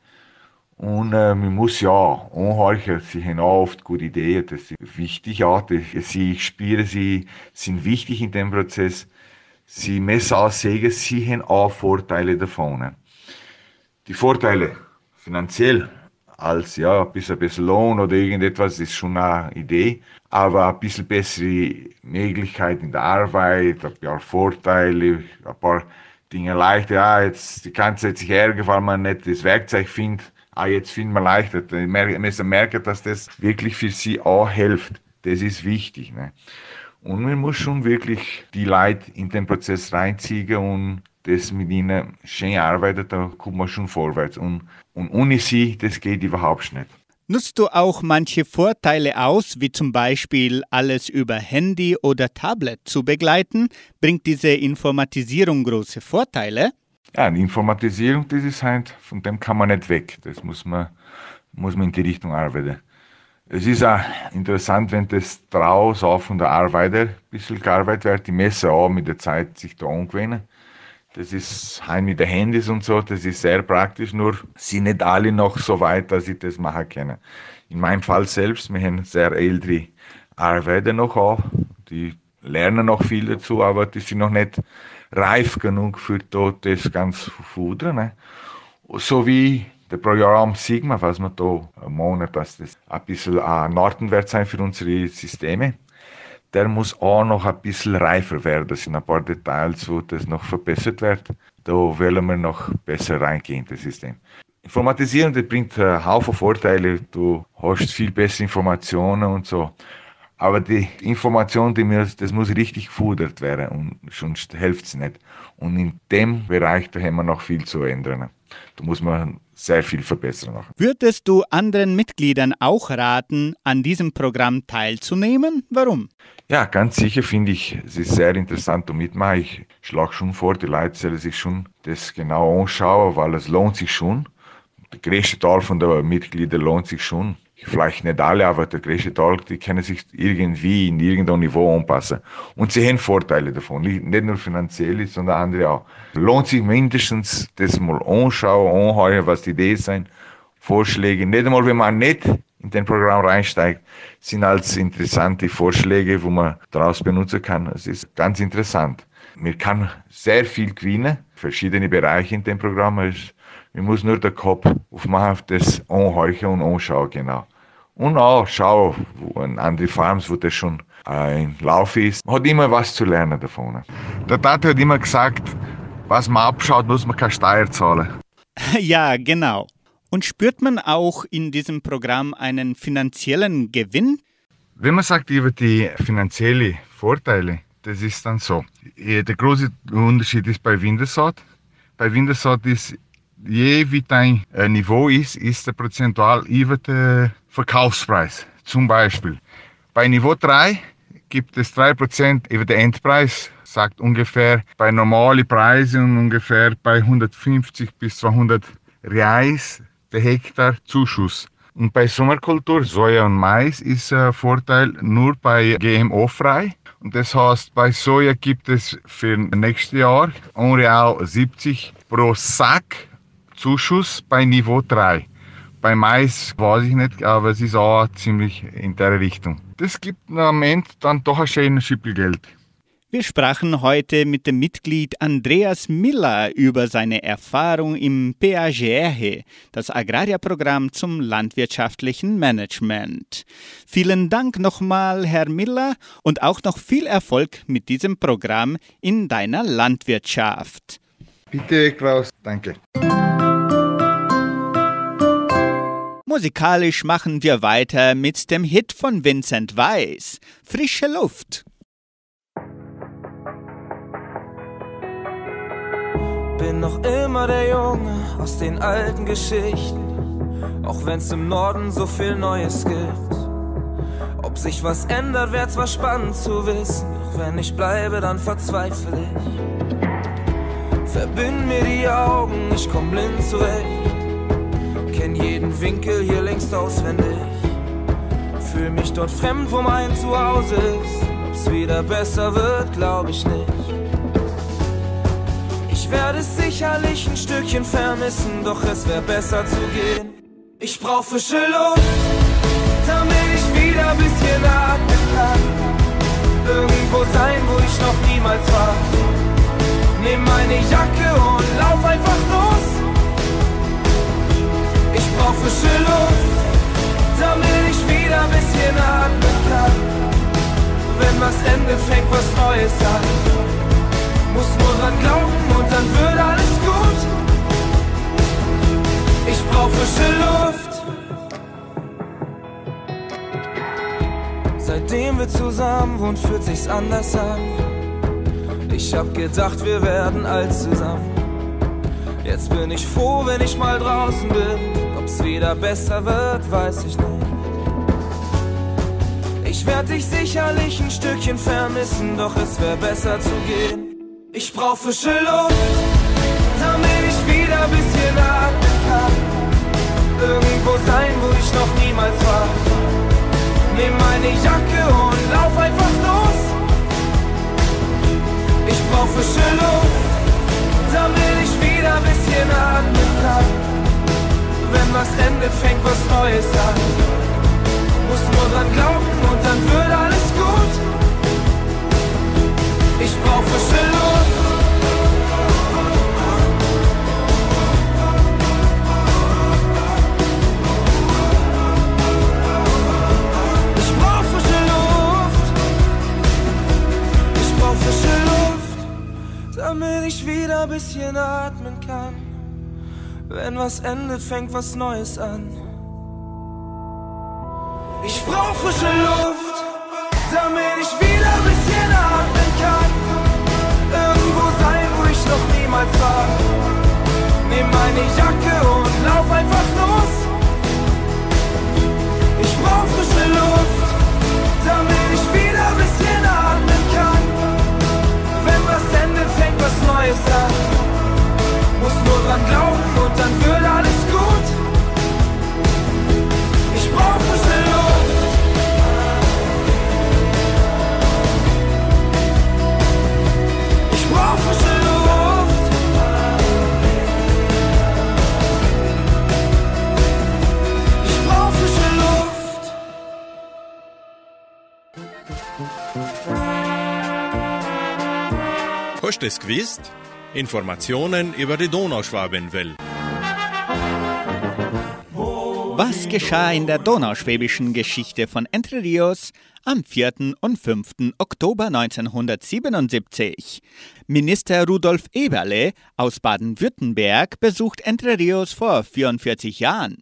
Und äh, man muss ja anhorchen, sie haben auch oft gute Ideen, das ist wichtig auch, das, sie spüren, sie sind wichtig in dem Prozess. Sie müssen auch sehen, sie haben auch Vorteile davon. Die Vorteile finanziell als ja, ein bisschen, bisschen Lohn oder irgendetwas ist schon eine Idee, aber ein bisschen bessere Möglichkeiten in der Arbeit, ein paar Vorteile, ein paar Dinge leichter. Ja, jetzt, die ganze Zeit sich ärgern, weil man nicht das Werkzeug findet. Ah, jetzt finden wir leichter. Die müssen merken, dass das wirklich für sie auch hilft. Das ist wichtig. Ne? Und man muss schon wirklich die Leute in den Prozess reinziehen und das mit ihnen schön arbeiten, da kommt man schon vorwärts. Und, und ohne sie, das geht überhaupt nicht. Nutzt du auch manche Vorteile aus, wie zum Beispiel alles über Handy oder Tablet zu begleiten? Bringt diese Informatisierung große Vorteile? Ja, die Informatisierung, das ist halt, von dem kann man nicht weg. Das muss man, muss man in die Richtung arbeiten. Es ist auch interessant, wenn das draußen auch von der Arbeiter ein bisschen gearbeitet wird, die Messe auch mit der Zeit sich da angewöhnen. Das ist heim mit den Handys und so, das ist sehr praktisch, nur sind nicht alle noch so weit, dass ich das machen kann. In meinem Fall selbst, wir haben sehr ältere Arbeiter noch auch, die lernen noch viel dazu, aber die sind noch nicht reif genug für das ganz Fudern. Ne? So wie der Programm Sigma, was wir da meinen, dass das ein bisschen ein Nortenwert sein für unsere Systeme. Der muss auch noch ein bisschen reifer werden. Das sind ein paar Details, wo das noch verbessert wird. Da wollen wir noch besser reingehen in das System. Informatisieren, das bringt einen Haufen Vorteile. Du hast viel bessere Informationen und so. Aber die Information, die muss, das muss richtig gefudert werden und sonst hilft es nicht. Und in dem Bereich, da haben wir noch viel zu ändern. Da muss man sehr viel verbessern. Noch. Würdest du anderen Mitgliedern auch raten, an diesem Programm teilzunehmen? Warum? Ja, ganz sicher finde ich, es ist sehr interessant und mitmachen. Ich schlage schon vor, die Leute sollen sich schon das genau anschauen, weil es lohnt sich schon. Der größte Teil von der Mitglieder lohnt sich schon vielleicht nicht alle, aber der größte Teil, die können sich irgendwie in irgendeinem Niveau anpassen. Und sie haben Vorteile davon, nicht nur finanziell, sondern andere auch. Lohnt sich mindestens das mal anschauen, anhören, was die Ideen sind, Vorschläge. Nicht einmal, wenn man nicht in den Programm reinsteigt, sind als interessante Vorschläge, wo man daraus benutzen kann. Es ist ganz interessant. Man kann sehr viel gewinnen, verschiedene Bereiche in dem Programm. Man muss nur den Kopf aufmachen, auf das anhorchen und anschauen, genau. Und auch schauen, wo an andere Farms, wo das schon ein Lauf ist. Man hat immer was zu lernen davon. Der Tate hat immer gesagt, was man abschaut, muss man keine Steuer zahlen. Ja, genau. Und spürt man auch in diesem Programm einen finanziellen Gewinn? Wenn man sagt über die finanziellen Vorteile, das ist dann so. Der große Unterschied ist bei Wintersaat. Bei Wintersaat ist je wie dein äh, Niveau ist, ist der prozentual über den Verkaufspreis. Zum Beispiel bei Niveau 3 gibt es 3% über den Endpreis, sagt ungefähr bei normalen Preisen ungefähr bei 150 bis 200 Reais der Hektar Zuschuss. Und bei Sommerkultur, Soja und Mais, ist der Vorteil nur bei GMO-frei. Und das heißt, bei Soja gibt es für nächstes Jahr unreal 70 pro Sack Zuschuss bei Niveau 3. Bei Mais weiß ich nicht, aber es ist auch ziemlich in der Richtung. Das gibt am Ende dann doch ein schönes Schippelgeld. Wir sprachen heute mit dem Mitglied Andreas Miller über seine Erfahrung im PAGR, das Agrarierprogramm zum landwirtschaftlichen Management. Vielen Dank nochmal, Herr Miller, und auch noch viel Erfolg mit diesem Programm in deiner Landwirtschaft. Bitte, Klaus, danke. Musikalisch machen wir weiter mit dem Hit von Vincent Weiss, Frische Luft. Bin noch immer der Junge aus den alten Geschichten, auch wenn's im Norden so viel Neues gibt. Ob sich was ändert, wär zwar spannend zu wissen, doch wenn ich bleibe, dann verzweifle ich. Verbind mir die Augen, ich komm blind zurecht. Kenn jeden Winkel hier längst auswendig. Fühl mich dort fremd, wo mein Zuhause ist. Ob's wieder besser wird, glaub ich nicht. Ich werde sicherlich ein Stückchen vermissen, doch es wäre besser zu gehen. Ich brauch frische Luft, damit ich wieder ein bisschen atmen kann. Irgendwo sein, wo ich noch niemals war. Nimm meine Jacke Was endet, fängt was Neues an. Muss nur dran glauben und dann wird alles gut. Ich brauch frische Luft. Seitdem wir zusammen wohnen, fühlt sich's anders an. Ich hab gedacht, wir werden alt zusammen. Jetzt bin ich froh, wenn ich mal draußen bin. Ob's wieder besser wird, weiß ich nicht. Ich werd dich sicherlich ein Stückchen vermissen, doch es wär besser zu gehen. Ich brauch frische Luft, damit ich wieder ein bisschen atmen kann. Irgendwo sein, wo ich noch niemals war. Nimm meine Jacke und lauf einfach los. Ich brauch frische Luft, damit ich wieder ein bisschen atmen kann. Wenn was endet, fängt was Neues an. Muss nur dran glauben und dann wird alles gut. Ich brauch frische Luft. Ich brauch frische Luft. Ich brauch frische Luft, damit ich wieder ein bisschen atmen kann. Wenn was endet, fängt was Neues an. Ich brauch frische Luft, damit ich wieder ein bisschen atmen kann. Irgendwo sein, wo ich noch niemals war. Nimm meine Jacke und lauf einfach los. Ich brauch frische Luft, damit ich wieder ein bisschen atmen kann. Wenn was endet, fängt was Neues an. Muss nur dran glauben und dann wird Hast du es gewusst? Informationen über die Donauschwabenwelle. Was geschah in der donauschwäbischen Geschichte von Entre Rios am 4. und 5. Oktober 1977? Minister Rudolf Eberle aus Baden-Württemberg besucht Entre Rios vor 44 Jahren.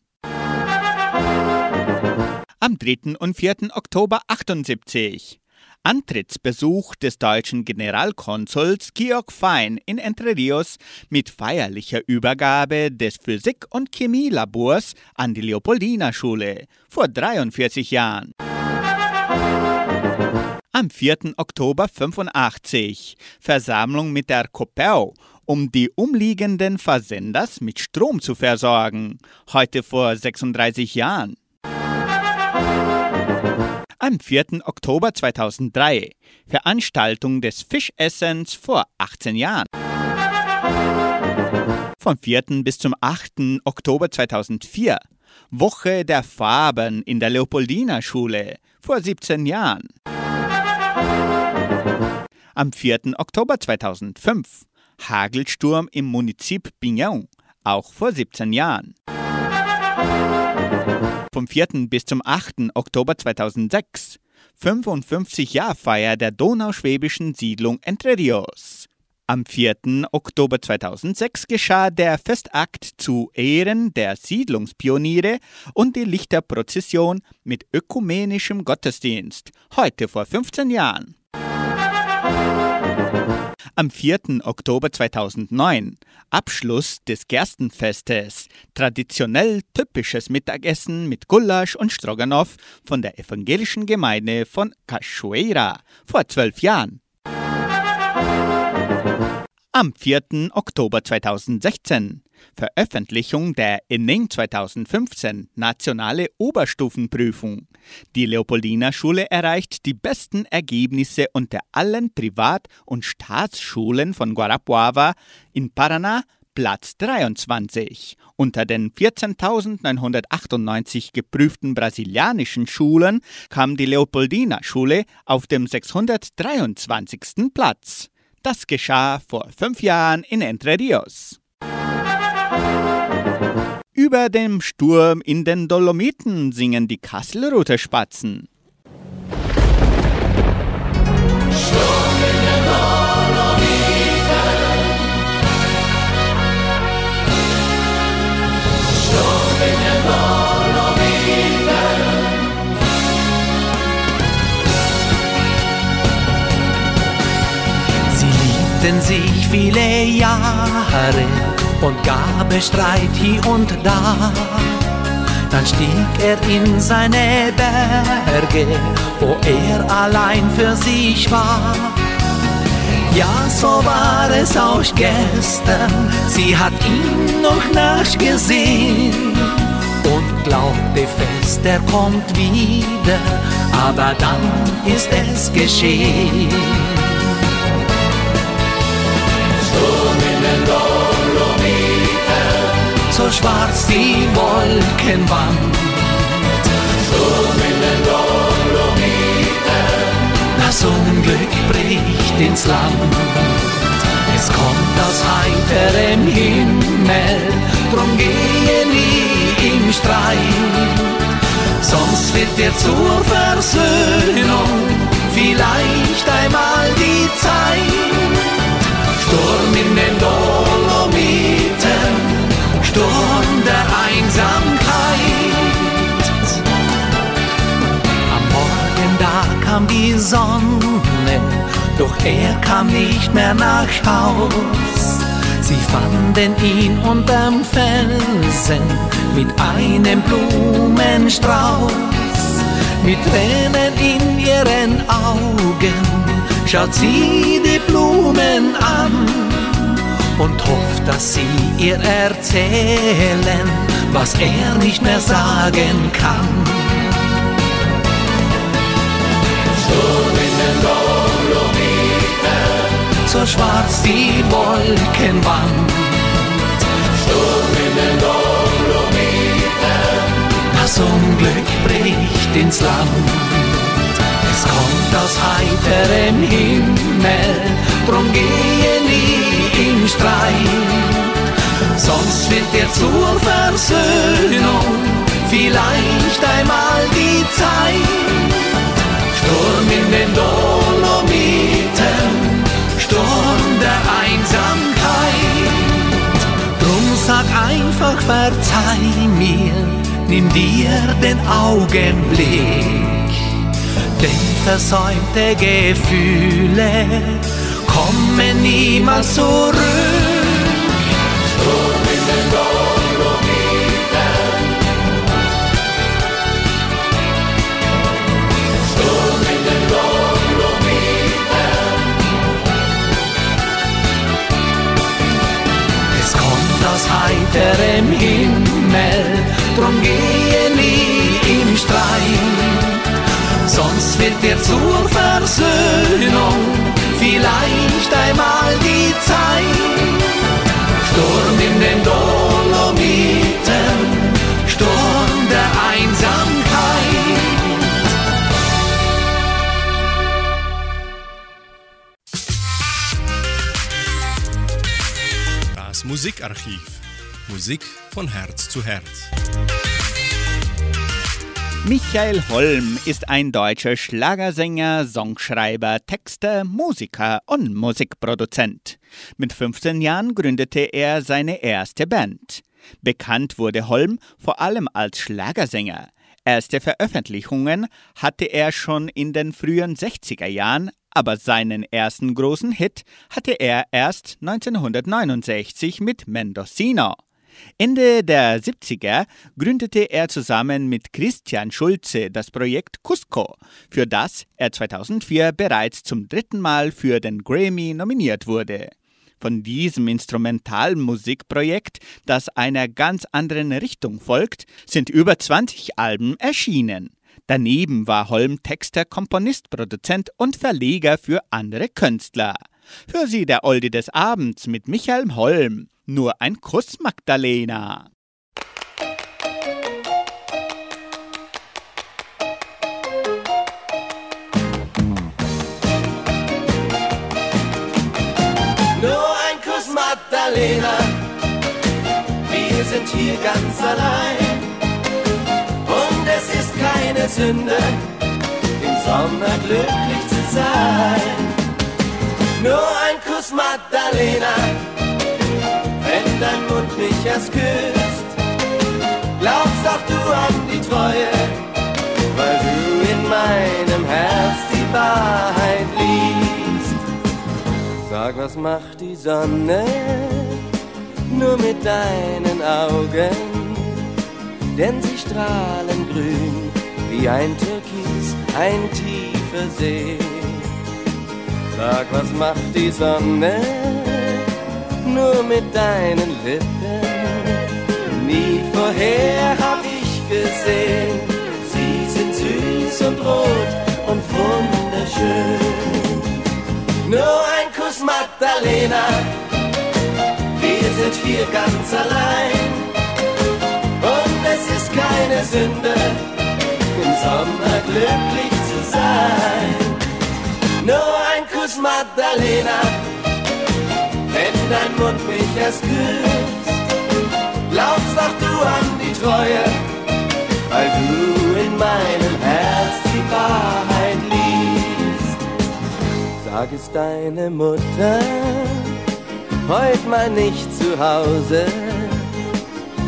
Am 3. und 4. Oktober 78. Antrittsbesuch des deutschen Generalkonsuls Georg Fein in Entre Rios mit feierlicher Übergabe des Physik- und Chemielabors an die Leopoldina-Schule vor 43 Jahren. Am 4. Oktober 85 Versammlung mit der Kopau, um die umliegenden Versenders mit Strom zu versorgen, heute vor 36 Jahren. Am 4. Oktober 2003 Veranstaltung des Fischessens vor 18 Jahren. Vom 4. bis zum 8. Oktober 2004 Woche der Farben in der Leopoldina Schule vor 17 Jahren. Am 4. Oktober 2005 Hagelsturm im Munizip Pignon, auch vor 17 Jahren. Vom 4. bis zum 8. Oktober 2006 55 Jahr Feier der donauschwäbischen Siedlung Entre Rios. Am 4. Oktober 2006 geschah der Festakt zu Ehren der Siedlungspioniere und die Lichterprozession mit ökumenischem Gottesdienst, heute vor 15 Jahren. Am 4. Oktober 2009 Abschluss des Gerstenfestes. Traditionell typisches Mittagessen mit Gulasch und Stroganoff von der evangelischen Gemeinde von Cachoeira vor zwölf Jahren. Am 4. Oktober 2016 Veröffentlichung der ENING 2015 Nationale Oberstufenprüfung. Die Leopoldina Schule erreicht die besten Ergebnisse unter allen Privat- und Staatsschulen von Guarapuava in Paraná Platz 23. Unter den 14.998 geprüften brasilianischen Schulen kam die Leopoldina Schule auf dem 623. Platz. Das geschah vor fünf Jahren in Entre Rios. Über dem Sturm in den Dolomiten singen die Kasselruther Spatzen. Sie liebten sich viele Jahre und gab Streit hier und da. Dann stieg er in seine Berge, wo er allein für sich war. Ja, so war es auch gestern, sie hat ihn noch nachgesehen und glaubte fest, er kommt wieder, aber dann ist es geschehen. so schwarz die Wolkenwand. Das Unglück bricht ins Land. Es kommt aus heiterem Himmel, drum gehe nie im Streit. Sonst wird dir zur Versöhnung vielleicht einmal die Zeit. Sturm in den Dolomiten, Sturm der Einsamkeit. Am Morgen da kam die Sonne, doch er kam nicht mehr nach Haus. Sie fanden ihn unterm Felsen mit einem Blumenstrauß. Mit Tränen in ihren Augen schaut sie die Blumen an und hofft, dass sie ihr erzählen, was er nicht mehr sagen kann. So schwarz die Wolkenwand. Das Unglück bricht ins Land. Es kommt aus heiterem Himmel, drum gehe nie im Streit. Sonst wird dir zur Versöhnung vielleicht einmal die Zeit. Sturm in den Dolomiten, Sturm der Einsamkeit. Drum sag einfach, verzeih mir, nimm dir den Augenblick. Denn versäumte Gefühle kommen niemals zurück. Es kommt aus heiterem Himmel, drum gehe nie im Streit. Sonst wird dir zur Versöhnung vielleicht nicht einmal die Zeit. Sturm in den Dolomiten, Sturm der Einsamkeit. Das Musikarchiv. Musik von Herz zu Herz. Michael Holm ist ein deutscher Schlagersänger, Songschreiber, Texter, Musiker und Musikproduzent. Mit 15 Jahren gründete er seine erste Band. Bekannt wurde Holm vor allem als Schlagersänger. Erste Veröffentlichungen hatte er schon in den frühen 60er Jahren, aber seinen ersten großen Hit hatte er erst 1969 mit Mendocino. Ende der 70er gründete er zusammen mit Christian Schulze das Projekt Cusco, für das er 2004 bereits zum dritten Mal für den Grammy nominiert wurde. Von diesem Instrumentalmusikprojekt, das einer ganz anderen Richtung folgt, sind über 20 Alben erschienen. Daneben war Holm Texter, Komponist, Produzent und Verleger für andere Künstler. Für Sie der Oldi des Abends mit Michael Holm. Nur ein Kuss, Magdalena. Nur ein Kuss, Magdalena. Wir sind hier ganz allein. Und es ist keine Sünde, im Sommer glücklich zu sein. Nur ein Kuss, Magdalena. Dein Mund mich erst küsst, glaubst doch du an die Treue, weil du in meinem Herz die Wahrheit liest. Sag, was macht die Sonne nur mit deinen Augen? Denn sie strahlen grün wie ein Türkis, ein tiefer See. Sag, was macht die Sonne nur mit deinen Lippen? Nie vorher hab ich gesehen, sie sind süß und rot und wunderschön. Nur ein Kuss, Magdalena, wir sind hier ganz allein. Und es ist keine Sünde, im Sommer glücklich zu sein. Nur ein Kuss, Magdalena, dein Mund mich erst küsst. Glaubst doch du an die Treue, weil du in meinem Herz die Wahrheit liest. Sag es deine Mutter, heut mal nicht zu Hause.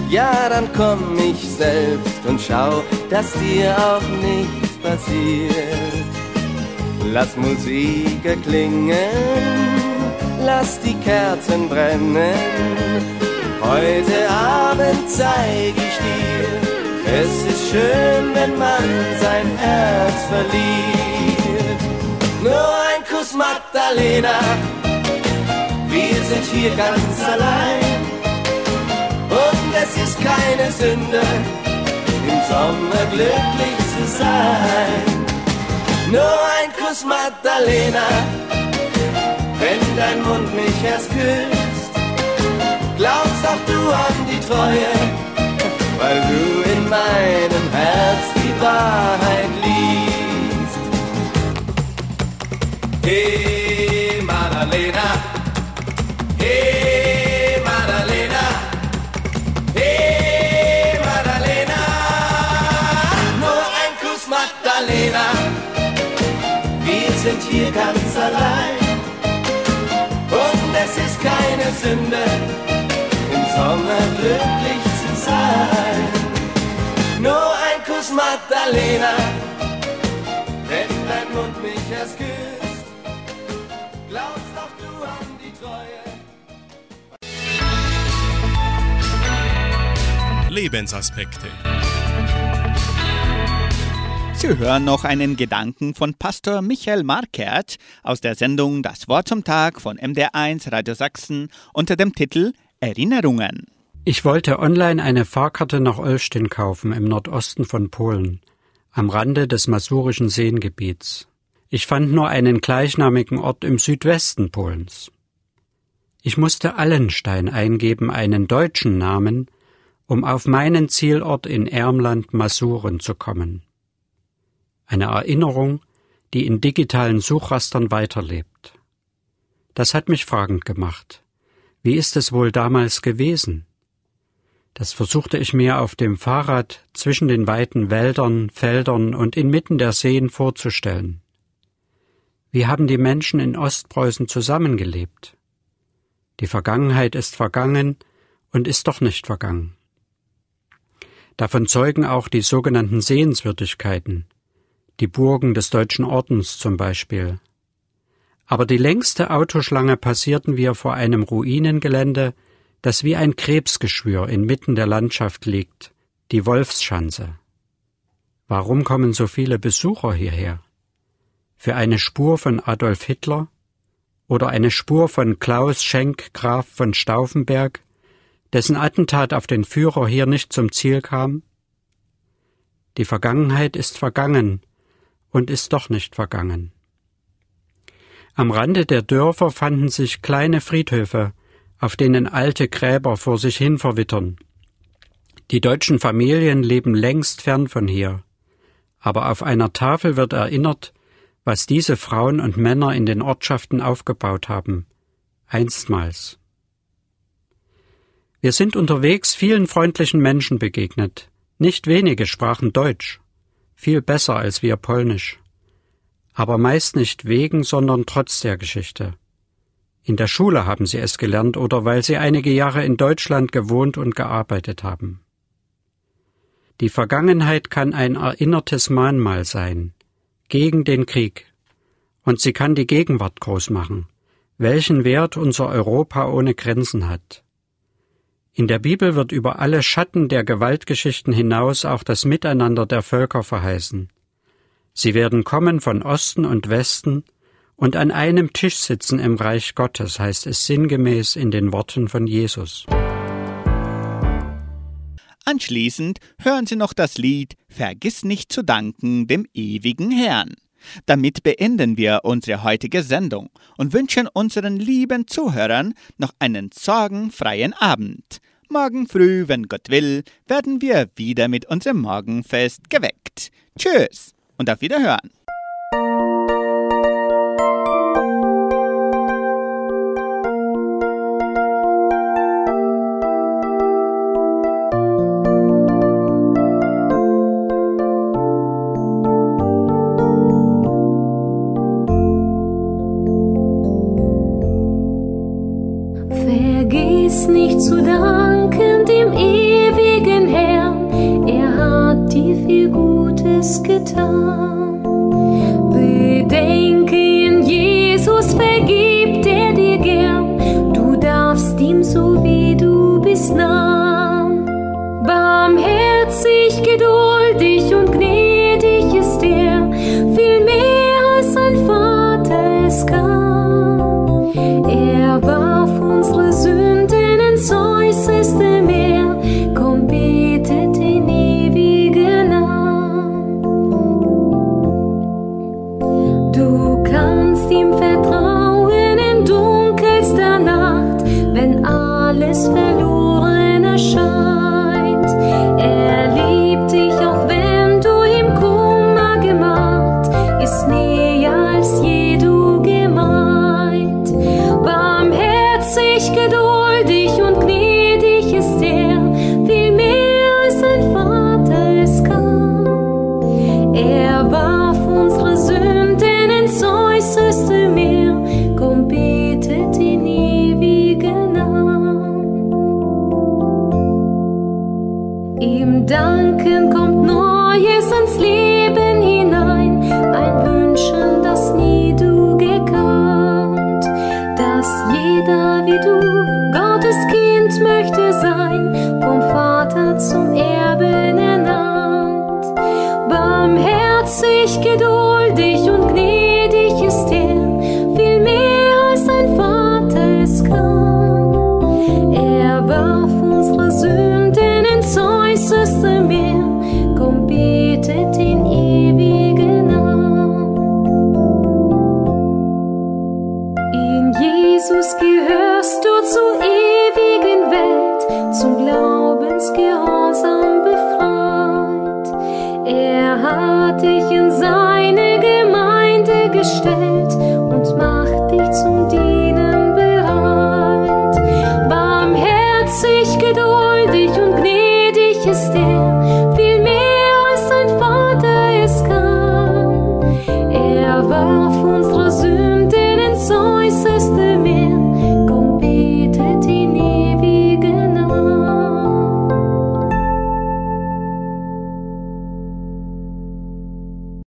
Ja, dann komm ich selbst und schau, dass dir auch nichts passiert. Lass Musik erklingen, lass die Kerzen brennen. Heute Abend zeig ich dir, es ist schön, wenn man sein Herz verliert. Nur ein Kuss, Magdalena, wir sind hier ganz allein. Und es ist keine Sünde, im Sommer glücklich zu sein. Nur ein Kuss, Magdalena, wenn dein Mund mich erst küsst. Glaubst doch du an die Treue, weil du in meinem Herz die Wahrheit liest. Hey, Madalena, hey, Madalena, hey, Madalena, nur ein Kuss, Magdalena, wir sind hier ganz allein. Keine Sünde, im Sommer glücklich zu sein. Nur ein Kuss, Magdalena, wenn dein Mund mich erst küsst. Glaubst doch du an die Treue. Lebensaspekte. Sie hören noch einen Gedanken von Pastor Michael Markert aus der Sendung Das Wort zum Tag von MDR1 Radio Sachsen unter dem Titel Erinnerungen. Ich wollte online eine Fahrkarte nach Olsztyn kaufen im Nordosten von Polen, am Rande des masurischen Seengebiets. Ich fand nur einen gleichnamigen Ort im Südwesten Polens. Ich musste Allenstein eingeben, einen deutschen Namen, um auf meinen Zielort in Ermland Masuren zu kommen. Eine Erinnerung, die in digitalen Suchrastern weiterlebt. Das hat mich fragend gemacht. Wie ist es wohl damals gewesen? Das versuchte ich mir auf dem Fahrrad zwischen den weiten Wäldern, Feldern und inmitten der Seen vorzustellen. Wie haben die Menschen in Ostpreußen zusammengelebt? Die Vergangenheit ist vergangen und ist doch nicht vergangen. Davon zeugen auch die sogenannten Sehenswürdigkeiten, die Burgen des Deutschen Ordens zum Beispiel. Aber die längste Autoschlange passierten wir vor einem Ruinengelände, das wie ein Krebsgeschwür inmitten der Landschaft liegt, die Wolfsschanze. Warum kommen so viele Besucher hierher? Für eine Spur von Adolf Hitler? Oder eine Spur von Klaus Schenk Graf von Stauffenberg, dessen Attentat auf den Führer hier nicht zum Ziel kam? Die Vergangenheit ist vergangen und ist doch nicht vergangen. Am Rande der Dörfer fanden sich kleine Friedhöfe, auf denen alte Gräber vor sich hin verwittern. Die deutschen Familien leben längst fern von hier, aber auf einer Tafel wird erinnert, was diese Frauen und Männer in den Ortschaften aufgebaut haben, einstmals. Wir sind unterwegs vielen freundlichen Menschen begegnet, nicht wenige sprachen Deutsch, viel besser als wir Polnisch, aber meist nicht wegen, sondern trotz der Geschichte. In der Schule haben sie es gelernt oder weil sie einige Jahre in Deutschland gewohnt und gearbeitet haben. Die Vergangenheit kann ein erinnertes Mahnmal sein, gegen den Krieg, und sie kann die Gegenwart groß machen, welchen Wert unser Europa ohne Grenzen hat. In der Bibel wird über alle Schatten der Gewaltgeschichten hinaus auch das Miteinander der Völker verheißen. Sie werden kommen von Osten und Westen und an einem Tisch sitzen im Reich Gottes, heißt es sinngemäß in den Worten von Jesus. Anschließend hören Sie noch das Lied Vergiss nicht zu danken dem ewigen Herrn. Damit beenden wir unsere heutige Sendung und wünschen unseren lieben Zuhörern noch einen sorgenfreien Abend. Morgen früh, wenn Gott will, werden wir wieder mit unserem Morgenfest geweckt. Tschüss und auf Wiederhören. Danken dem ewigen Herrn, er hat dir viel Gutes getan.